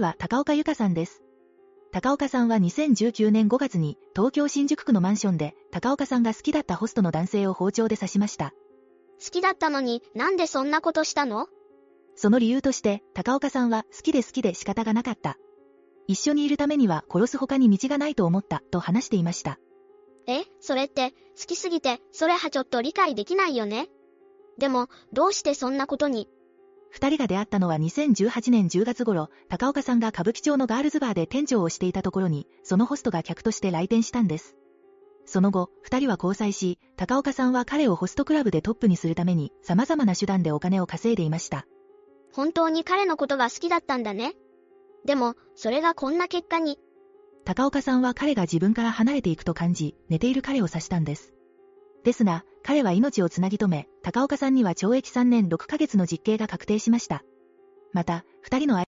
は高岡由香さんです。高岡さんは2019年5月に東京新宿区のマンションで高岡さんが好きだったホストの男性を包丁で刺しました。好きだったのになんでそんなことしたの？その理由として高岡さんは好きで好きで仕方がなかった。一緒にいるためには殺す他に道がないと思ったと話していました。え、それって好きすぎてそれはちょっと理解できないよね？でもどうしてそんなことに？二人が出会ったのは2018年10月頃、高岡さんが歌舞伎町のガールズバーで店長をしていたところに、そのホストが客として来店したんです。その後、二人は交際し、高岡さんは彼をホストクラブでトップにするために、様々な手段でお金を稼いでいました。本当に彼のことが好きだったんだね。でも、それがこんな結果に。高岡さんは彼が自分から離れていくと感じ、寝ている彼を刺したんです。ですが、彼は命をつなぎ止め、高岡さんには懲役3年6ヶ月の実刑が確定しました。また、二人の